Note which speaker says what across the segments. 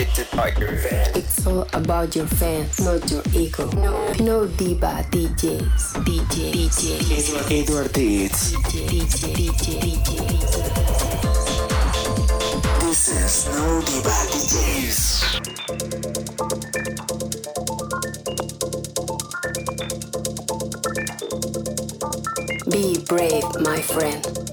Speaker 1: It's all about your fans, not your ego. No, no diva DJs, DJ, DJ,
Speaker 2: Edward Deeds.
Speaker 1: DJ, DJ, DJ, DJ.
Speaker 2: This is No Diva DJs.
Speaker 1: Be brave, my friend.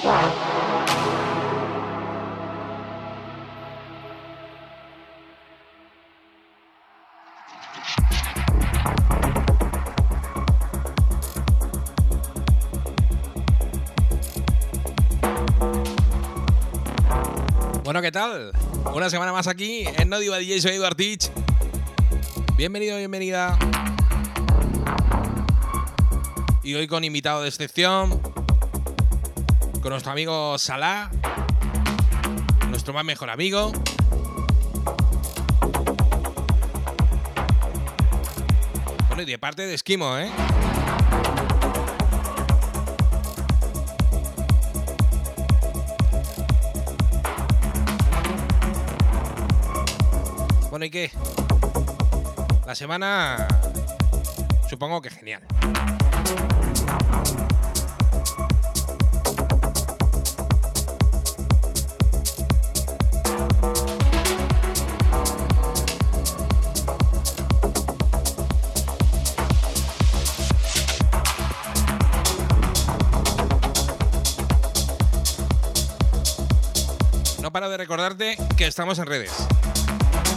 Speaker 3: Bueno, ¿qué tal? Una semana más aquí en No Diva DJ, soy Eduard Teach. Bienvenido, bienvenida. Y hoy con invitado de excepción, con nuestro amigo Salah, nuestro más mejor amigo. Bueno, y de parte de Esquimo, ¿eh? Bueno, ¿y qué? La semana supongo que genial. No paro de recordarte que estamos en redes.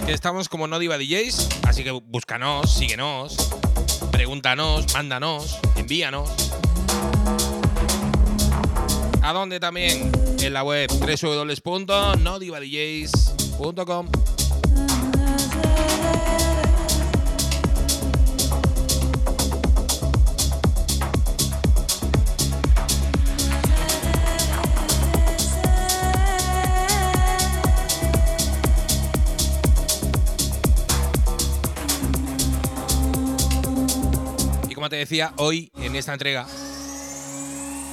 Speaker 3: Que estamos como No Diva DJs, así que búscanos, síguenos, pregúntanos, mándanos, envíanos. ¿A dónde también? En la web www.nodivadjs.com. hoy en esta entrega,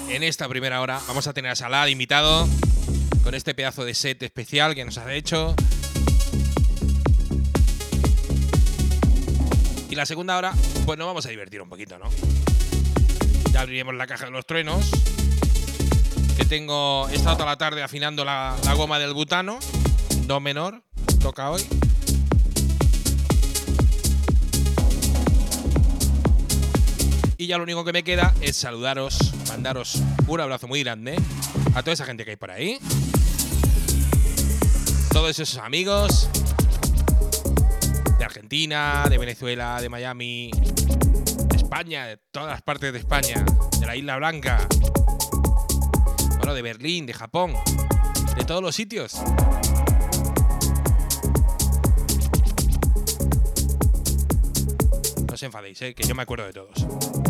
Speaker 3: en esta primera hora, vamos a tener a Salah de invitado con este pedazo de set especial que nos ha hecho. Y la segunda hora, pues nos vamos a divertir un poquito, ¿no? Ya abriremos la caja de los truenos. Que tengo. He estado toda la tarde afinando la goma del butano. Do menor. Toca hoy. Y ya lo único que me queda es saludaros, mandaros un abrazo muy grande a toda esa gente que hay por ahí. Todos esos amigos de Argentina, de Venezuela, de Miami, de España, de todas las partes de España, de la Isla Blanca, bueno, de Berlín, de Japón, de todos los sitios. No os enfadéis, ¿eh? que yo me acuerdo de todos.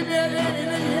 Speaker 3: Yeah.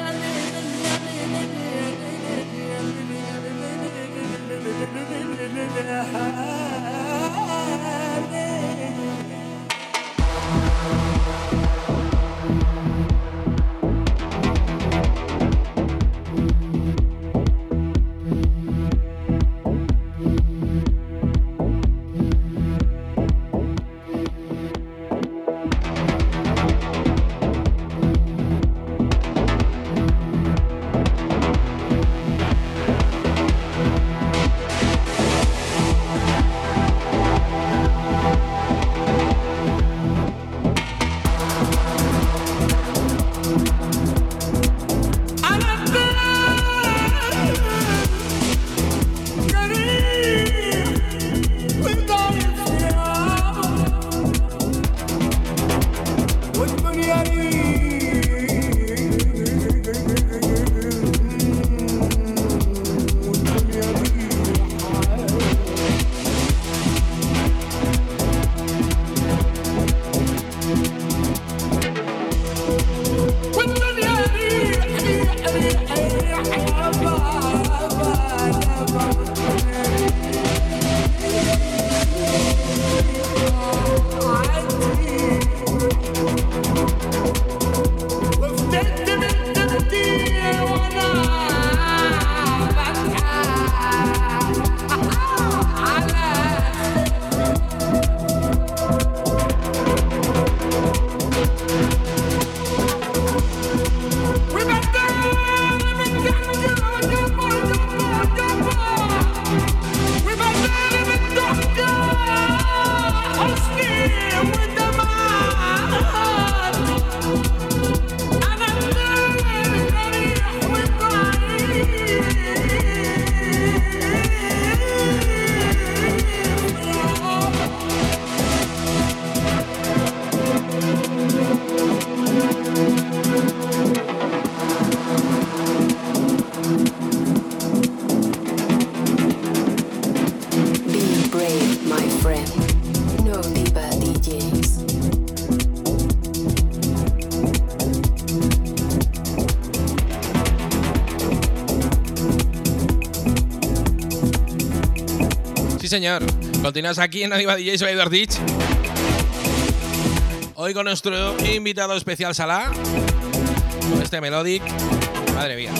Speaker 3: Señor. Continuas aquí en Arriba DJ, soy Edward Ditch. Hoy con nuestro invitado especial Salah. Con este Melodic. Madre mía.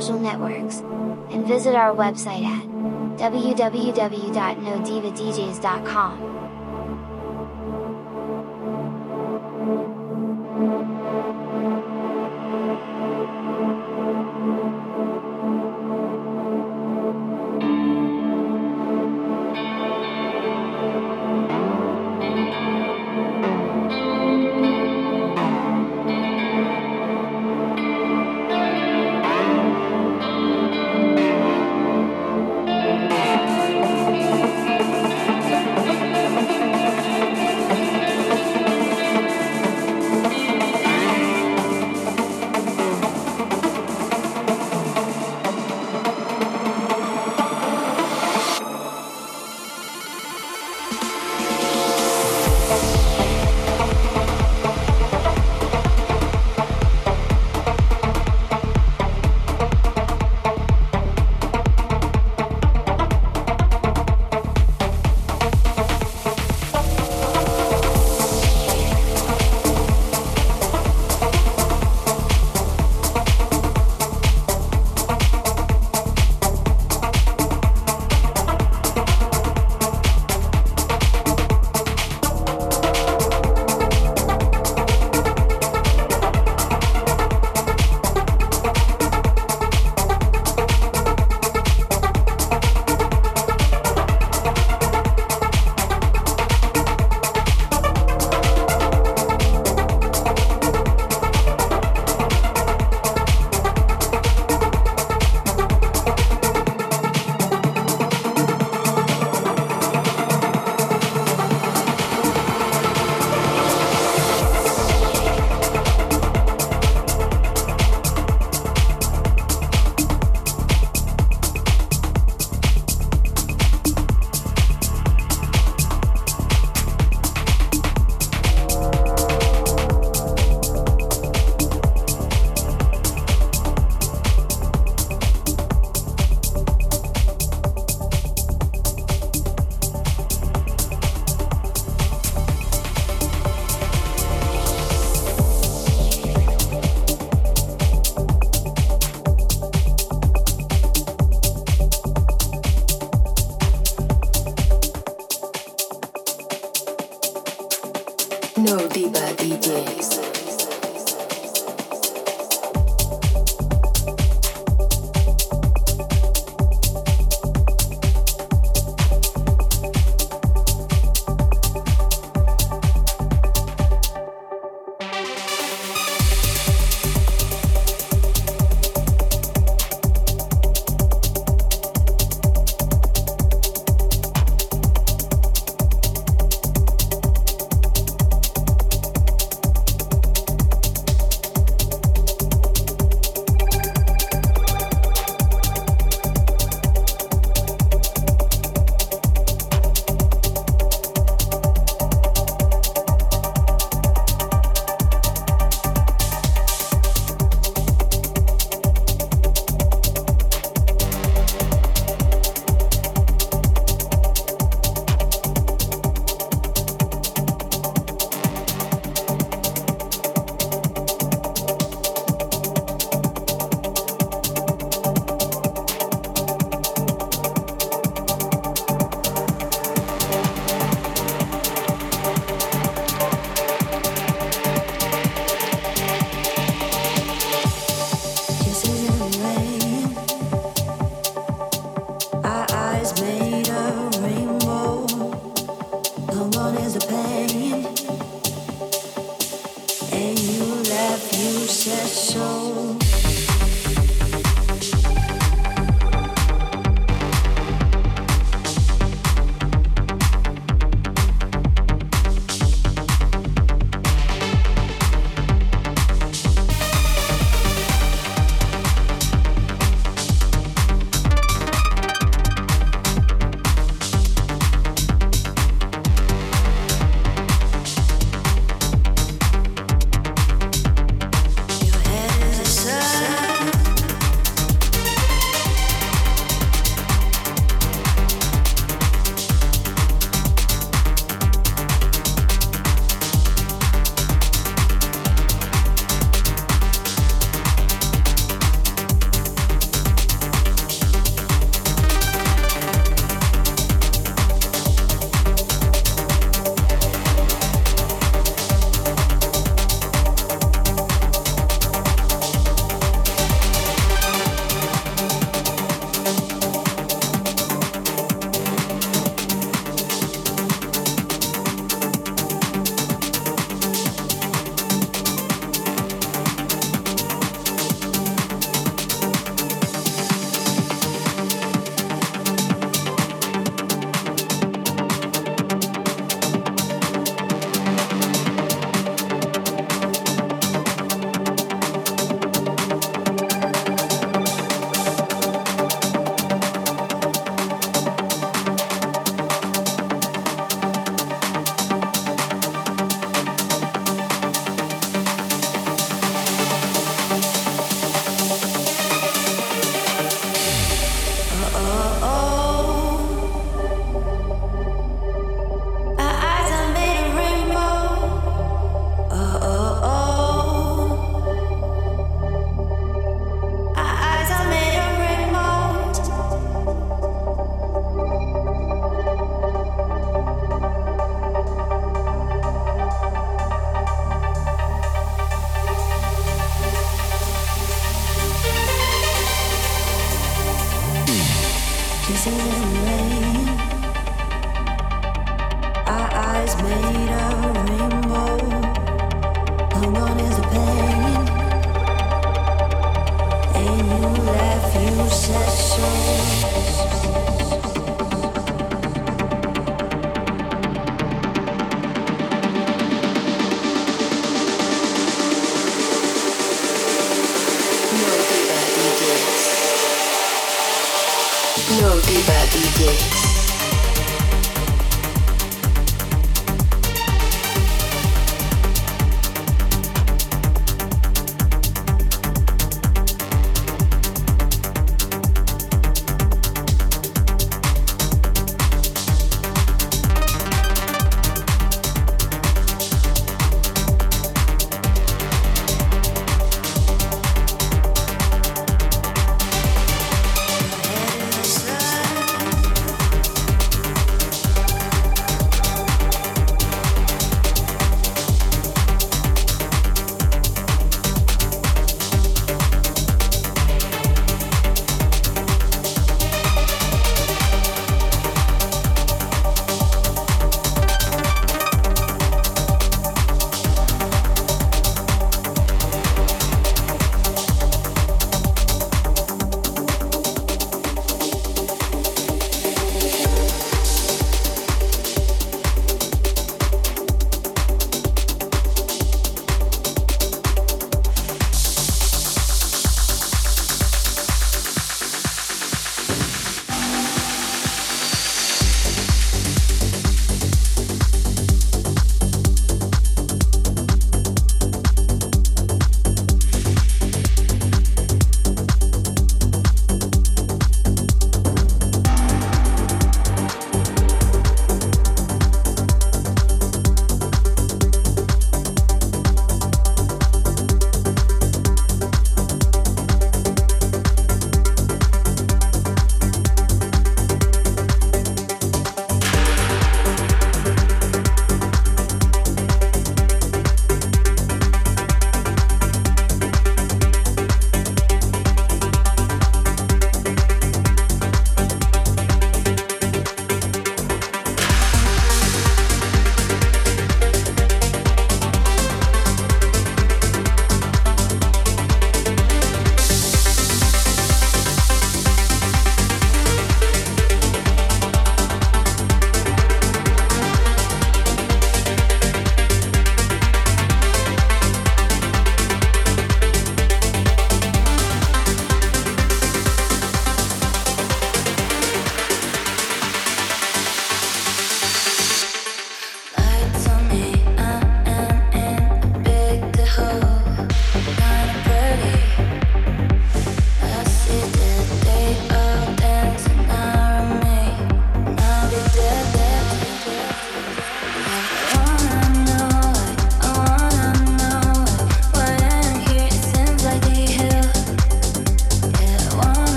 Speaker 4: Social networks. And visit our website at www.nodivadjs.com.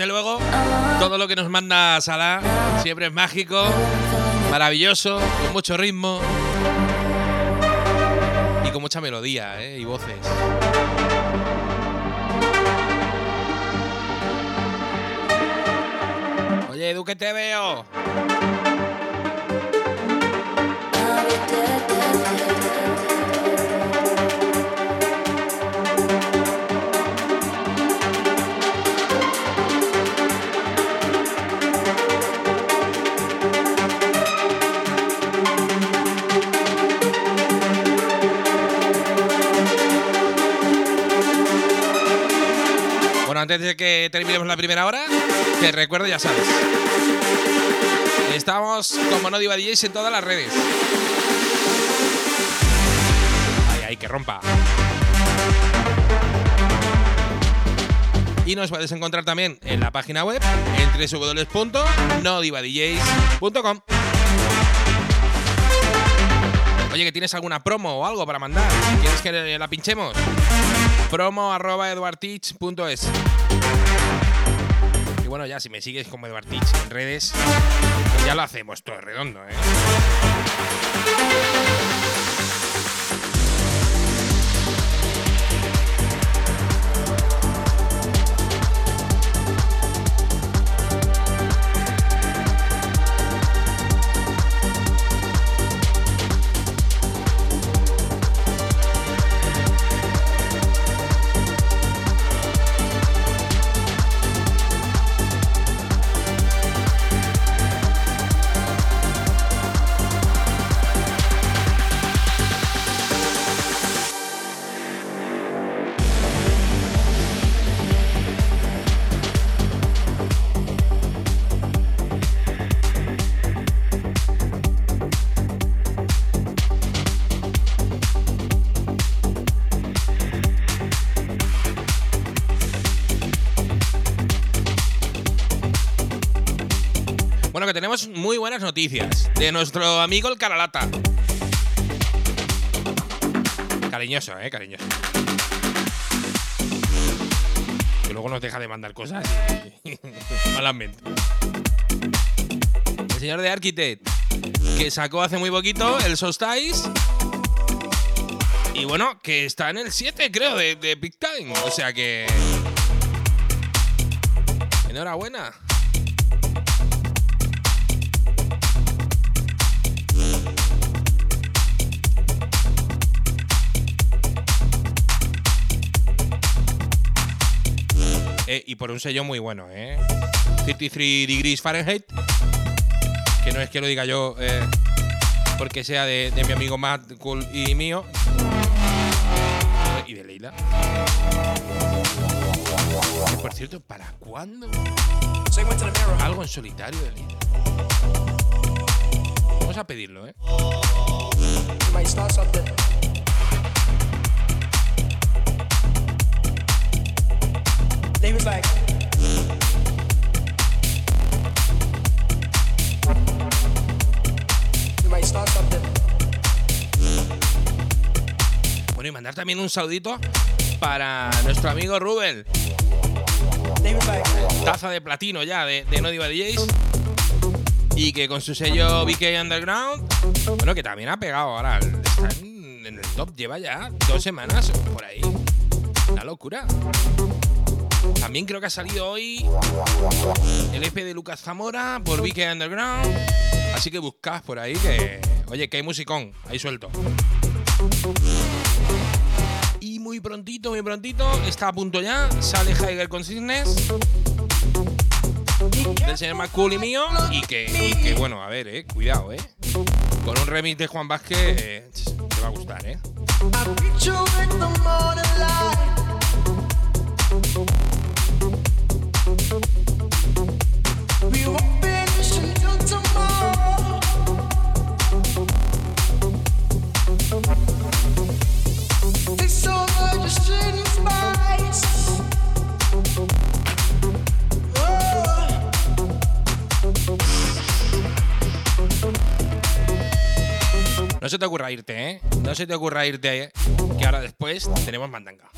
Speaker 3: desde luego, todo lo que nos manda Salah siempre es mágico, maravilloso, con mucho ritmo y con mucha melodía ¿eh? y voces. Oye, Edu, te veo. Antes de que terminemos la primera hora, te recuerdo, ya sabes. Estamos como no diva DJs en todas las redes. Ay, ay, que rompa. Y nos puedes encontrar también en la página web en www.nodivadjs.com. Oye, que tienes alguna promo o algo para mandar. ¿Quieres que la pinchemos? Promo arroba eduartich.es. Bueno, ya si me sigues como Eduartich en redes, pues ya lo hacemos todo redondo, ¿eh? Tenemos muy buenas noticias de nuestro amigo el Caralata. Cariñoso, eh, cariñoso. Que luego nos deja de mandar cosas malamente. El señor de Architect, que sacó hace muy poquito el Solstice. Y bueno, que está en el 7, creo, de, de Big Time. O sea que. Enhorabuena. Eh, y por un sello muy bueno, ¿eh? 53 Degrees Fahrenheit. Que no es que lo diga yo eh, porque sea de, mi amigo Matt Cool y mío. Y de Leila. Por cierto, ¿para cuándo? Algo en solitario de Leila. Vamos a pedirlo, ¿eh?
Speaker 5: David's like, you might start something.
Speaker 3: Bueno, y mandar también un saludito para nuestro amigo Rubel.
Speaker 5: Like,
Speaker 3: Taza de platino ya de, de No Diva DJs. Y que con su sello BK Underground, bueno, que también ha pegado ahora. Está en, en el top, lleva ya dos semanas por ahí. Una locura. También creo que ha salido hoy el EP de Lucas Zamora por BK Underground. Así que buscad por ahí que. Oye, que hay musicón, ahí suelto. Y muy prontito, muy prontito, está a punto ya. Sale Higher Consciousness del señor McCool y mío. Y que, y que, bueno, a ver, eh, cuidado, eh. Con un remix de Juan Vázquez, eh, te va a gustar, eh. No se te ocurra irte, ¿eh? No se te ocurra irte, que ahora después tenemos mandanga.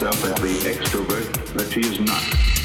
Speaker 6: Herself as the extrovert that she is not.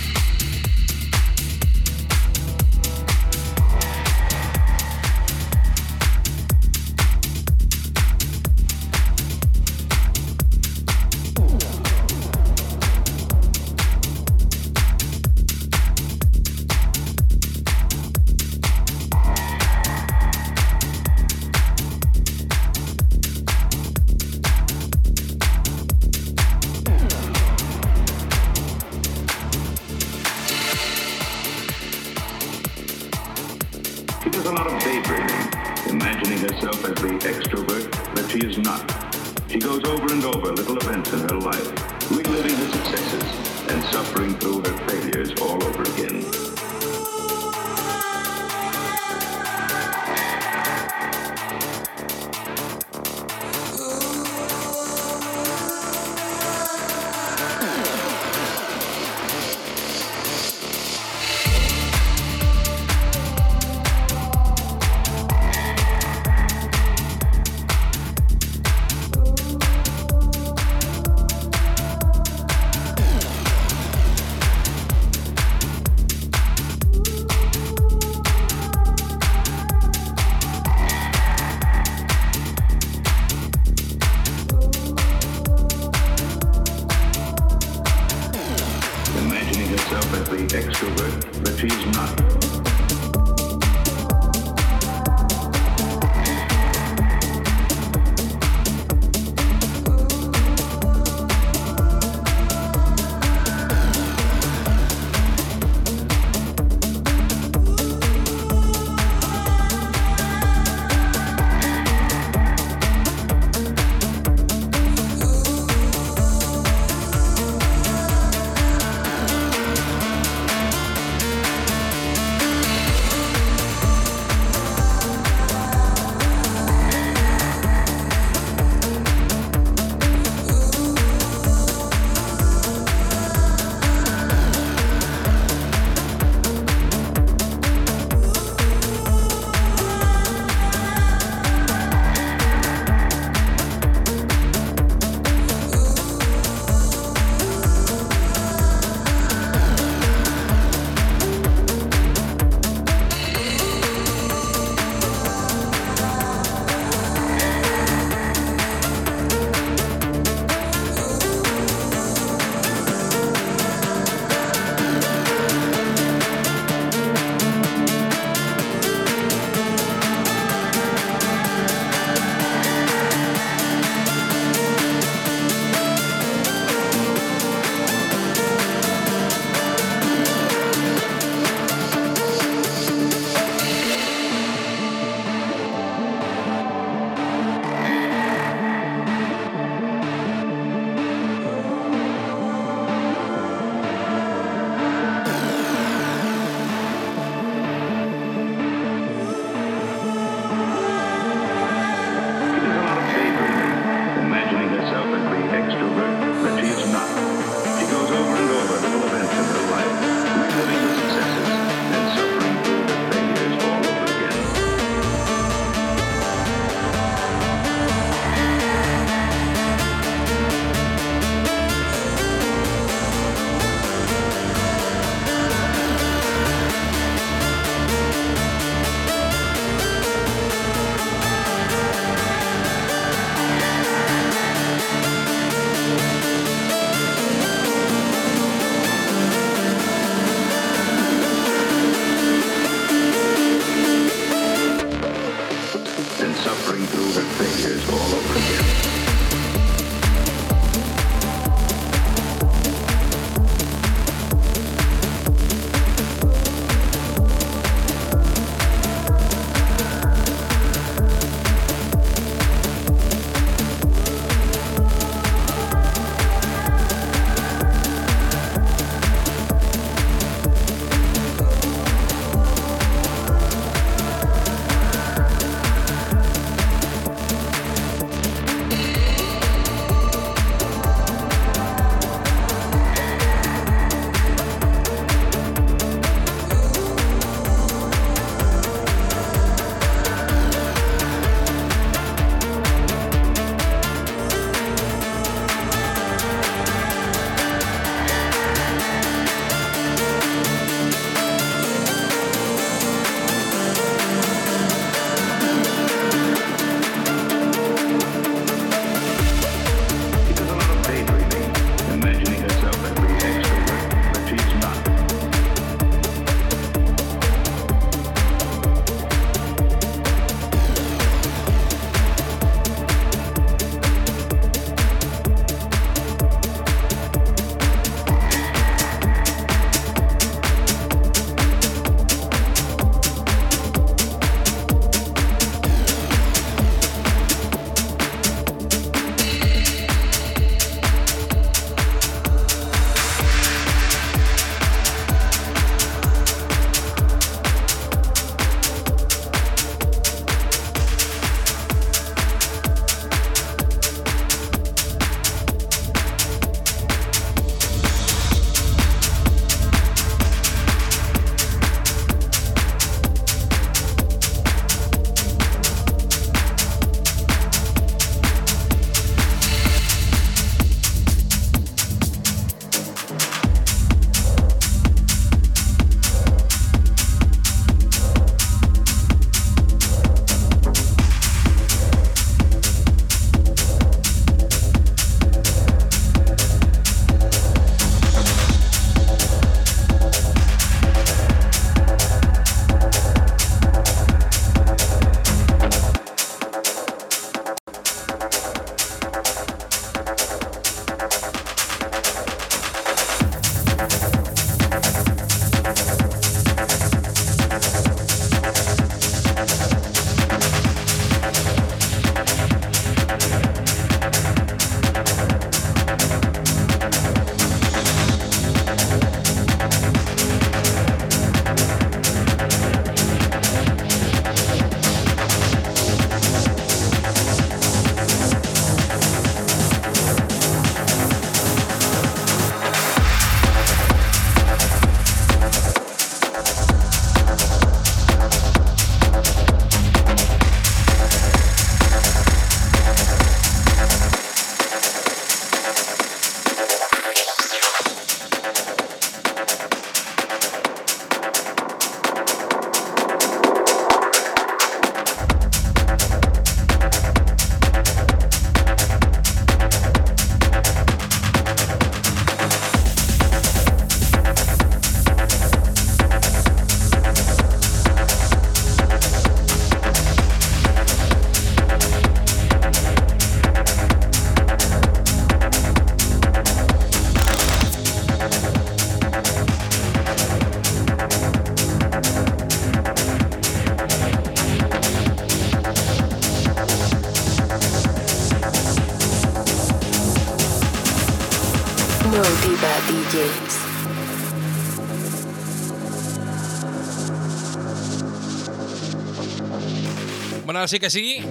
Speaker 3: Ahora sí que sí.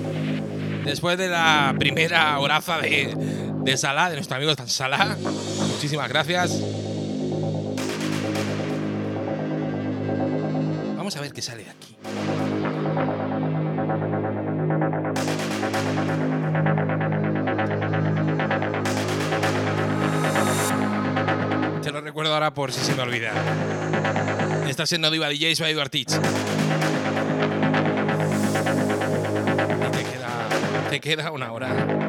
Speaker 3: Después de la primera horaza de, de Salah, de nuestro amigo Salah. Muchísimas gracias. Vamos a ver qué sale de aquí. Te lo recuerdo ahora por si se me olvida. Estás en No Diva DJs by Eduard queda una hora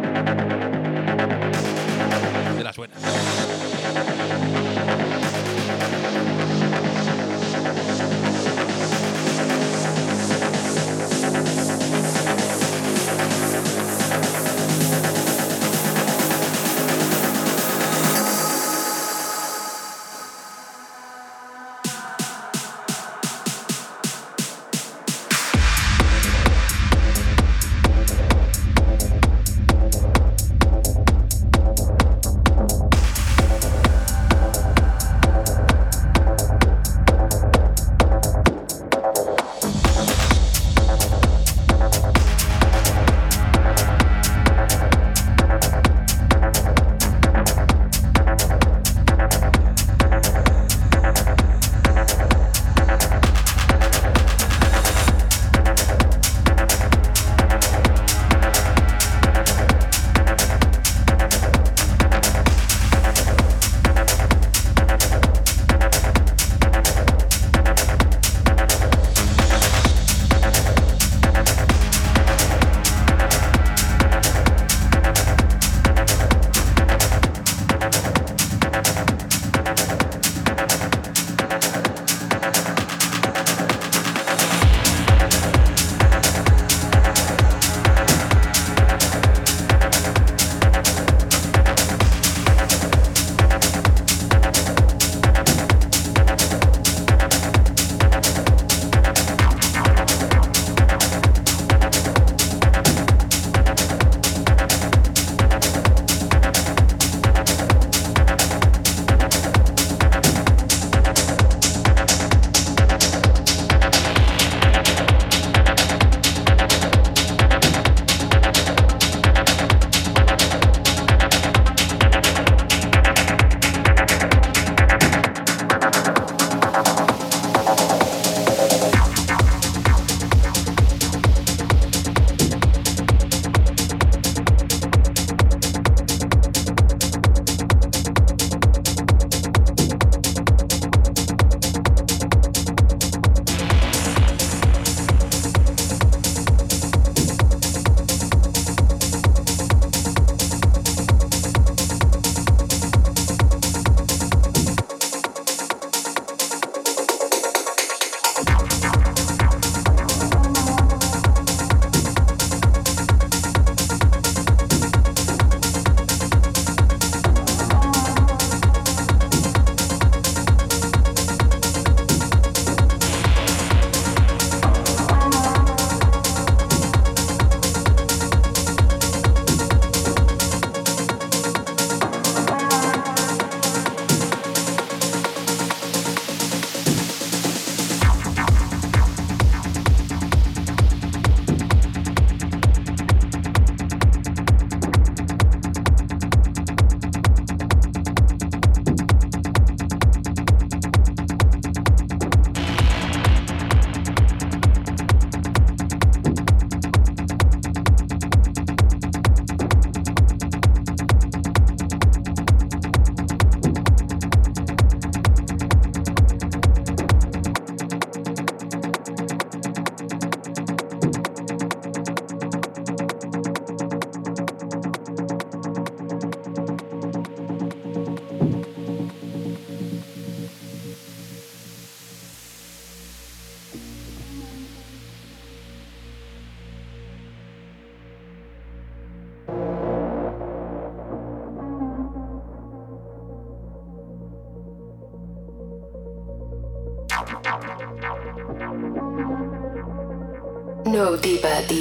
Speaker 7: No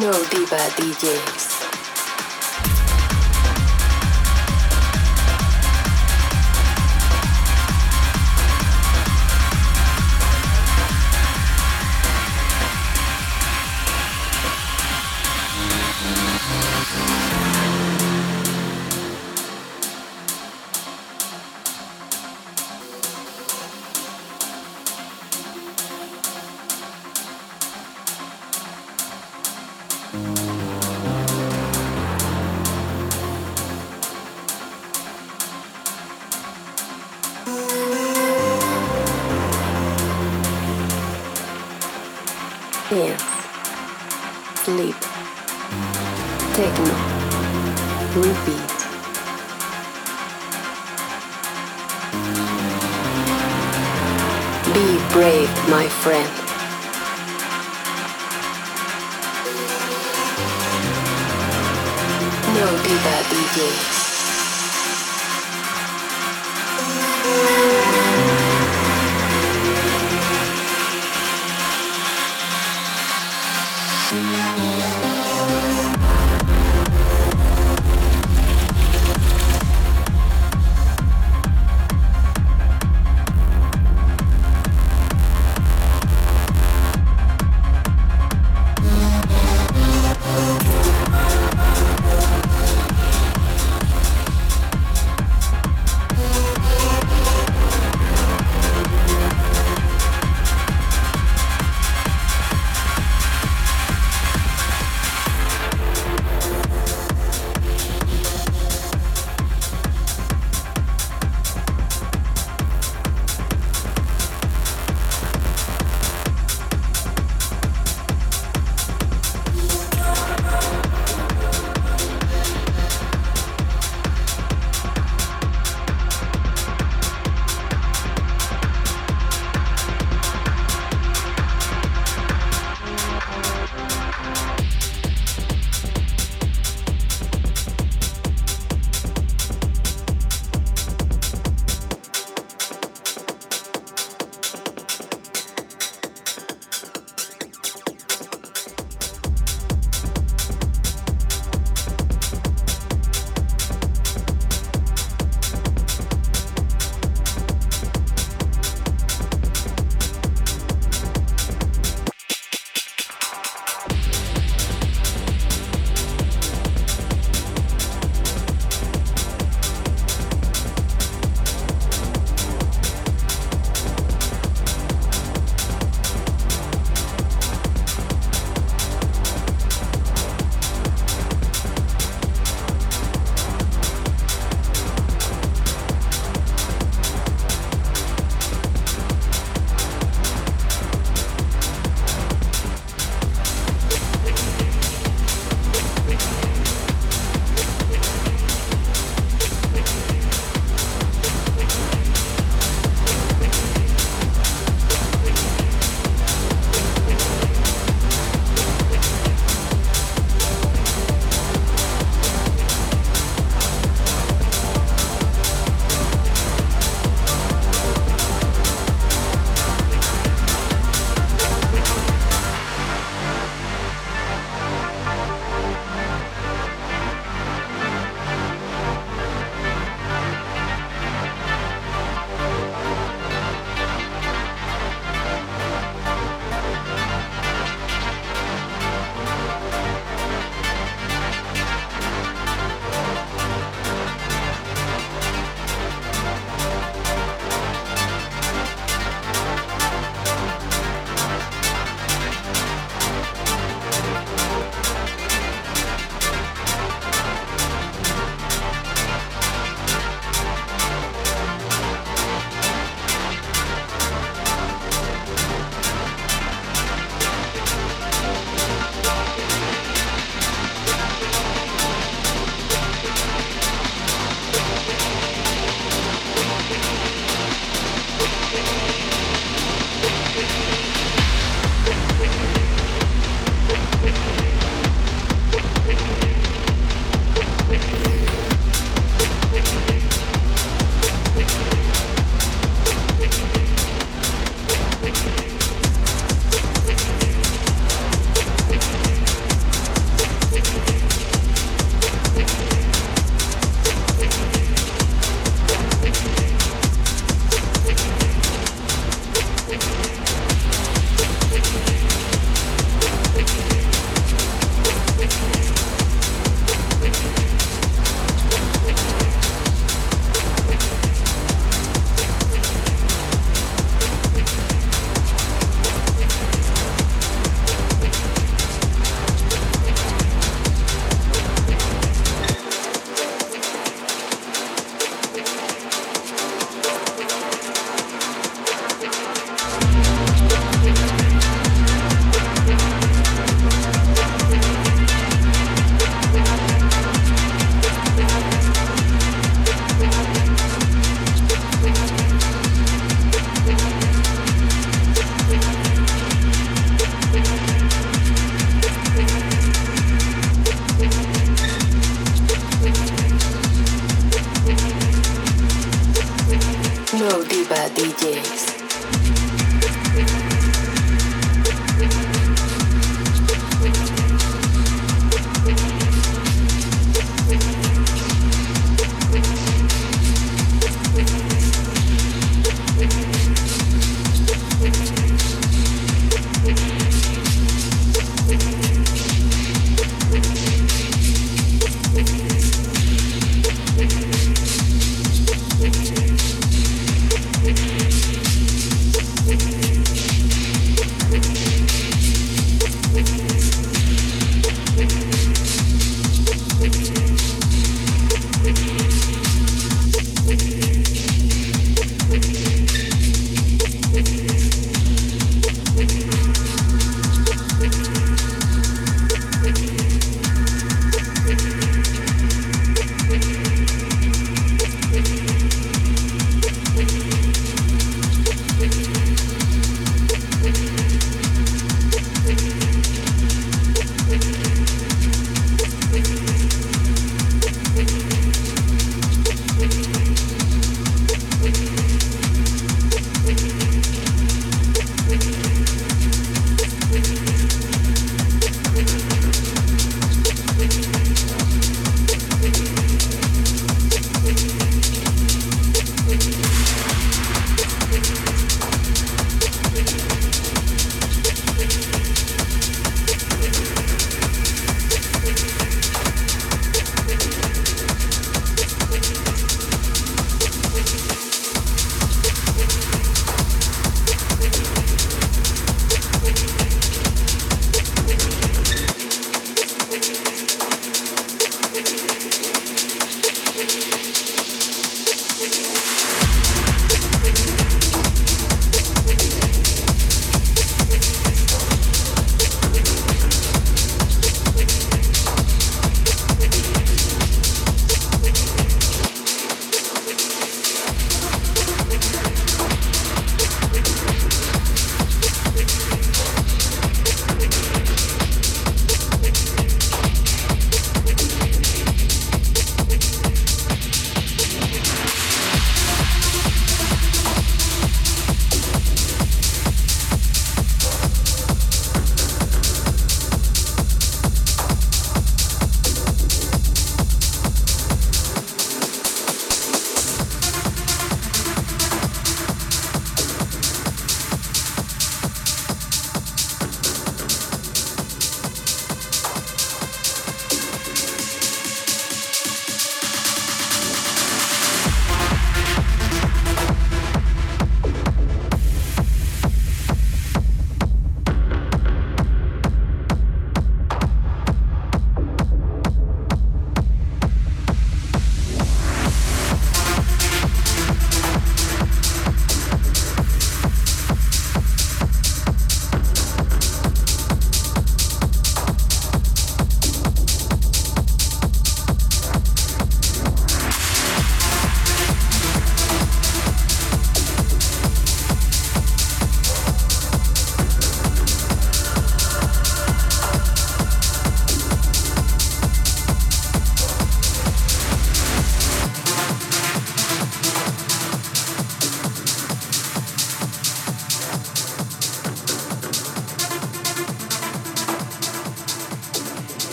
Speaker 7: No Diva DJs.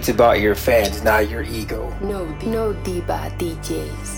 Speaker 8: It's about your fans, not your ego.
Speaker 7: No, no diva DJs.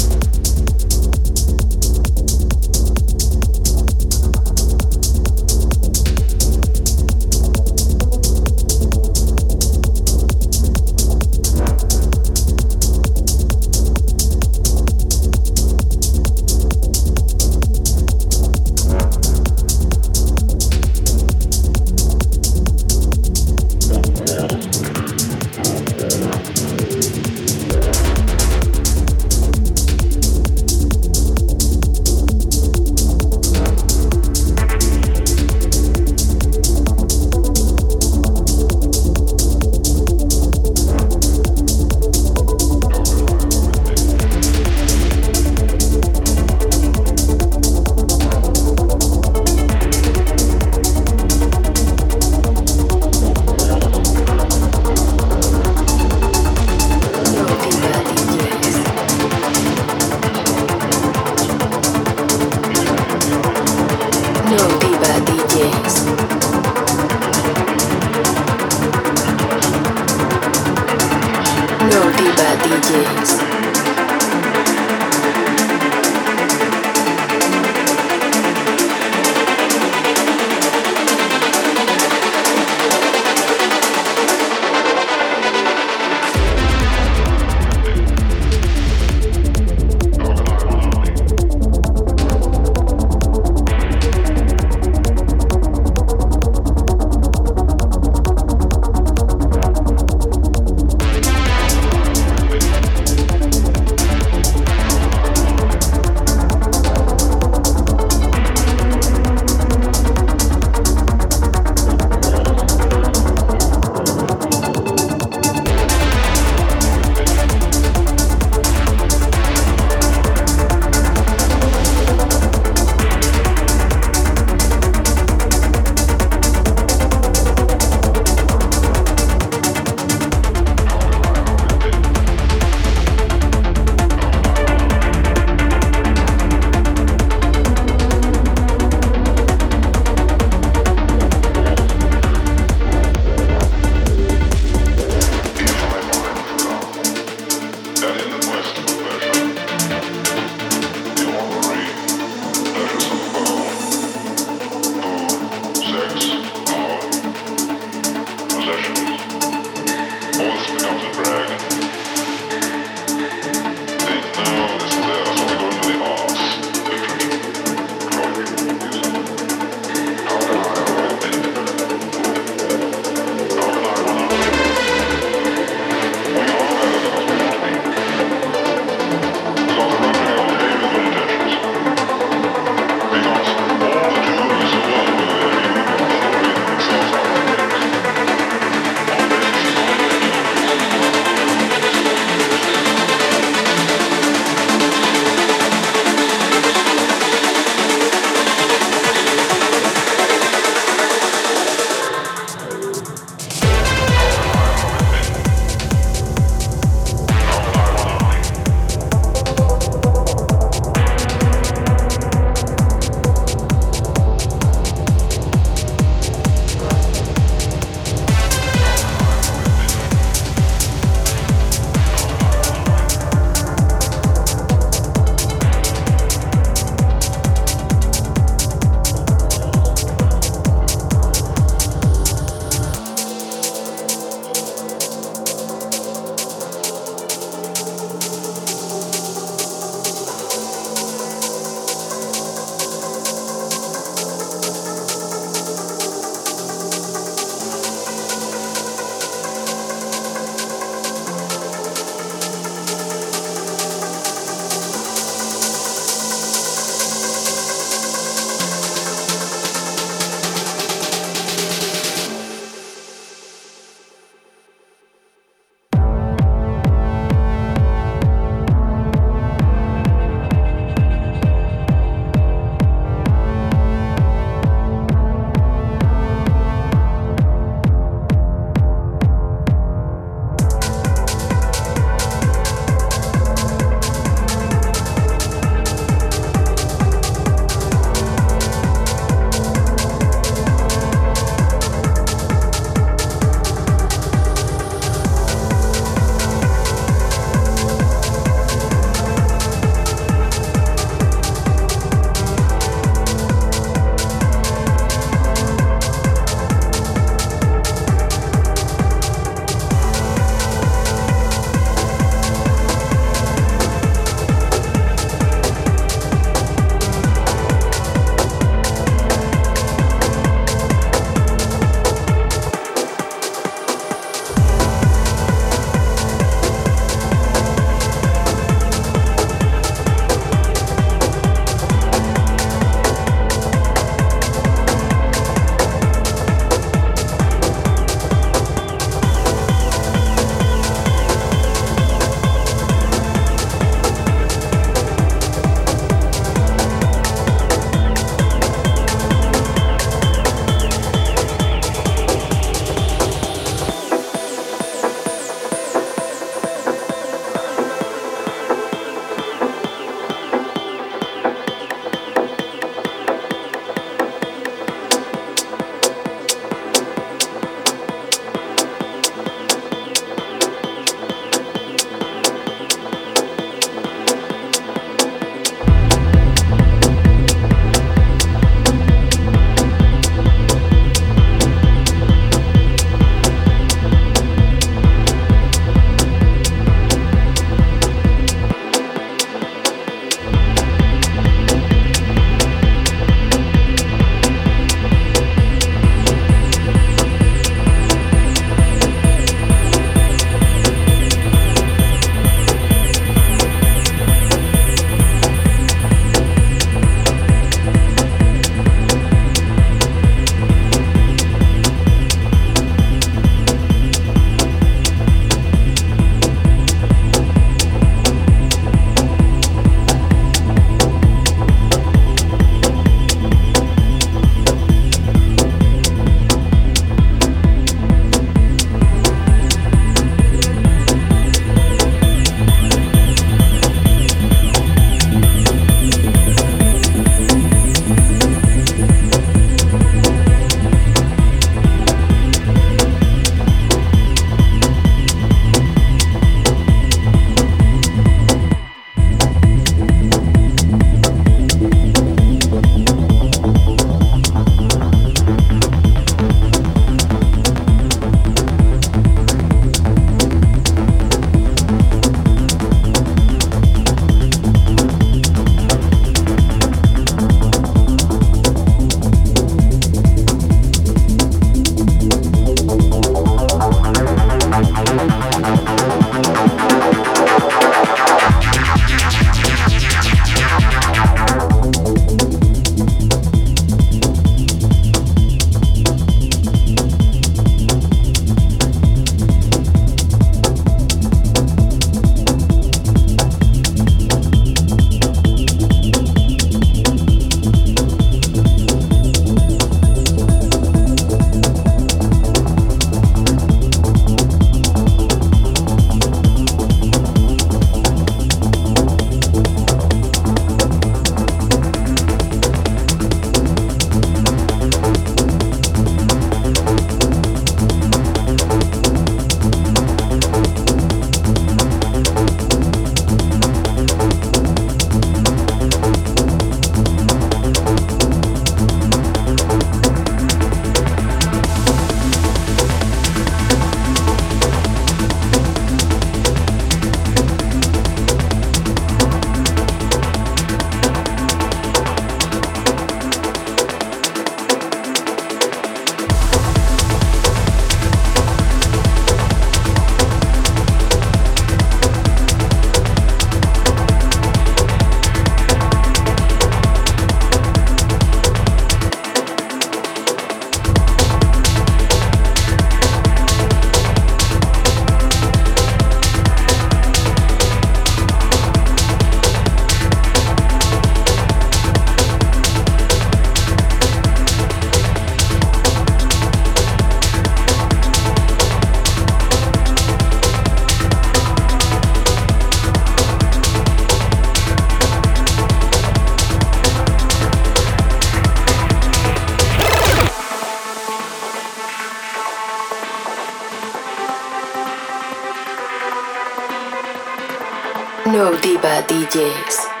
Speaker 7: No Diva DJs.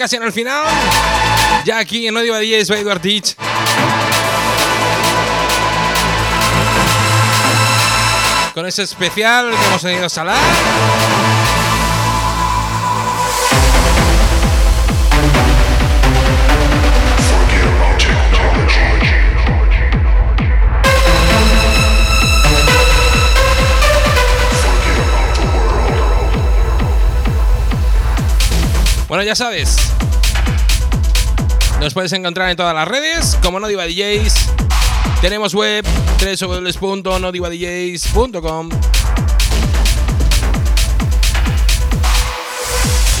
Speaker 3: Casi en el final. Ya aquí en No Diva DJs by Edward Teach. Con ese especial que hemos tenido salar. Bueno, ya sabes. Nos puedes encontrar en todas las redes, como No Diva DJs. Tenemos web www.nodivadjs.com.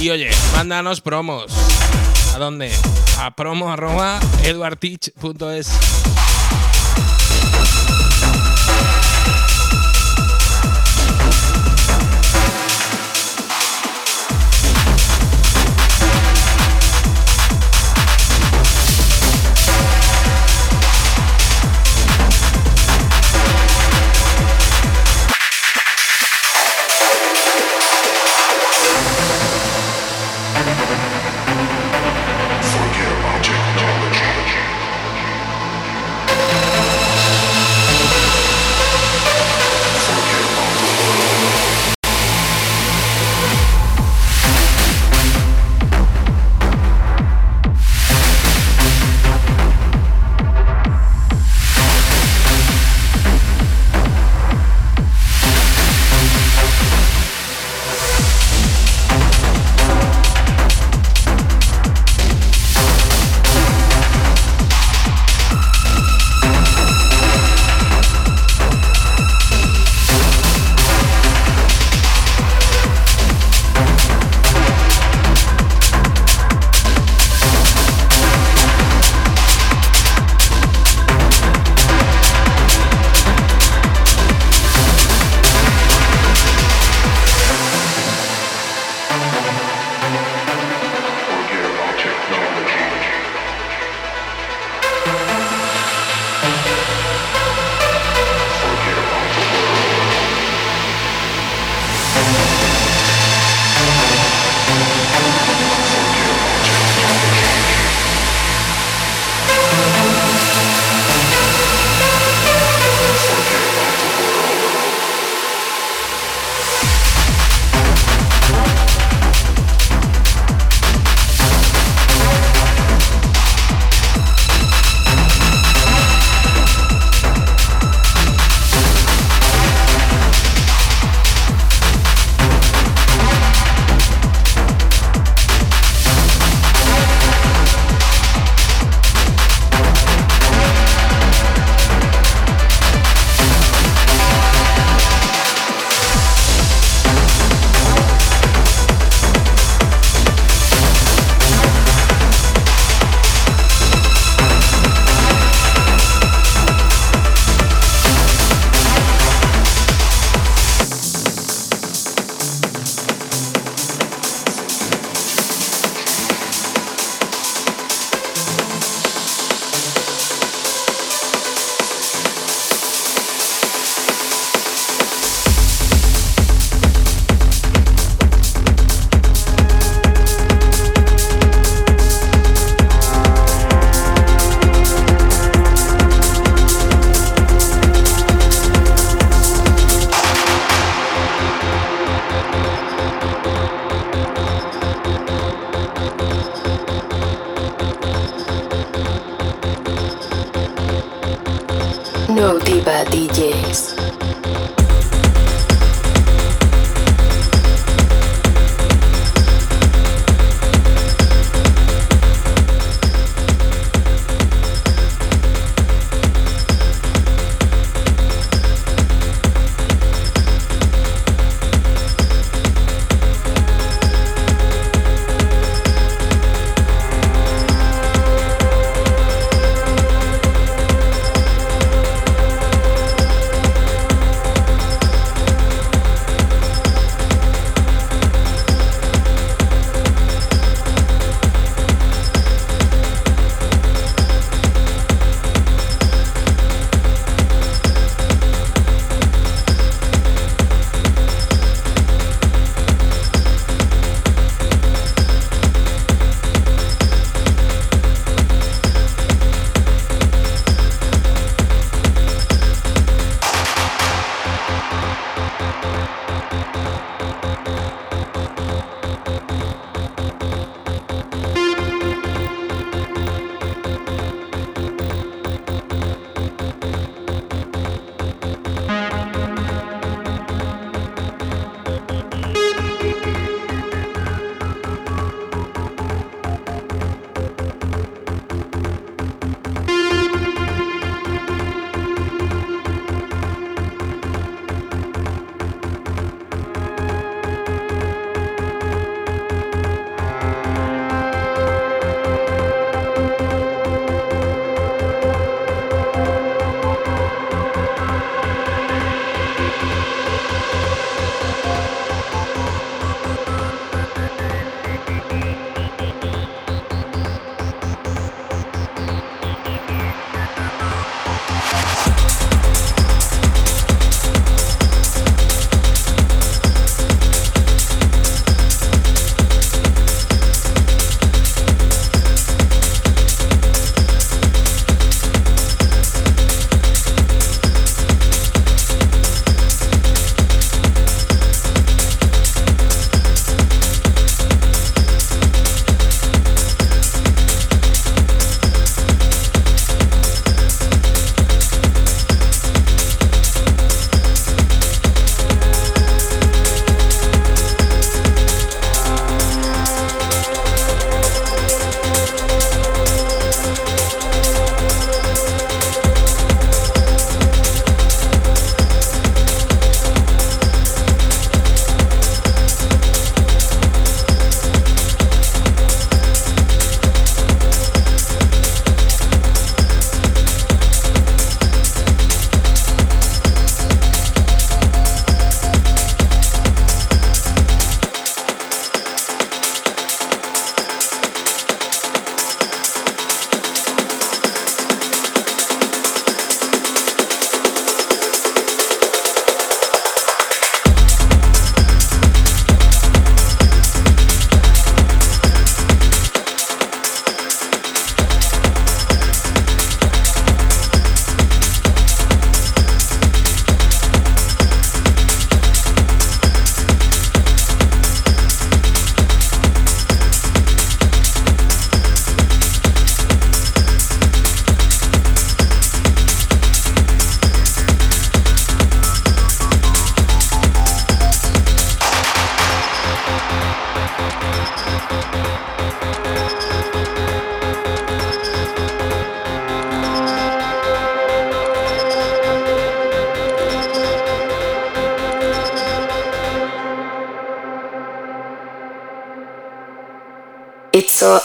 Speaker 3: Y oye, mándanos promos. ¿A dónde? A promo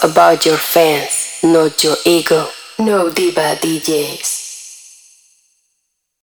Speaker 7: about your fans, not your ego. No diva DJs.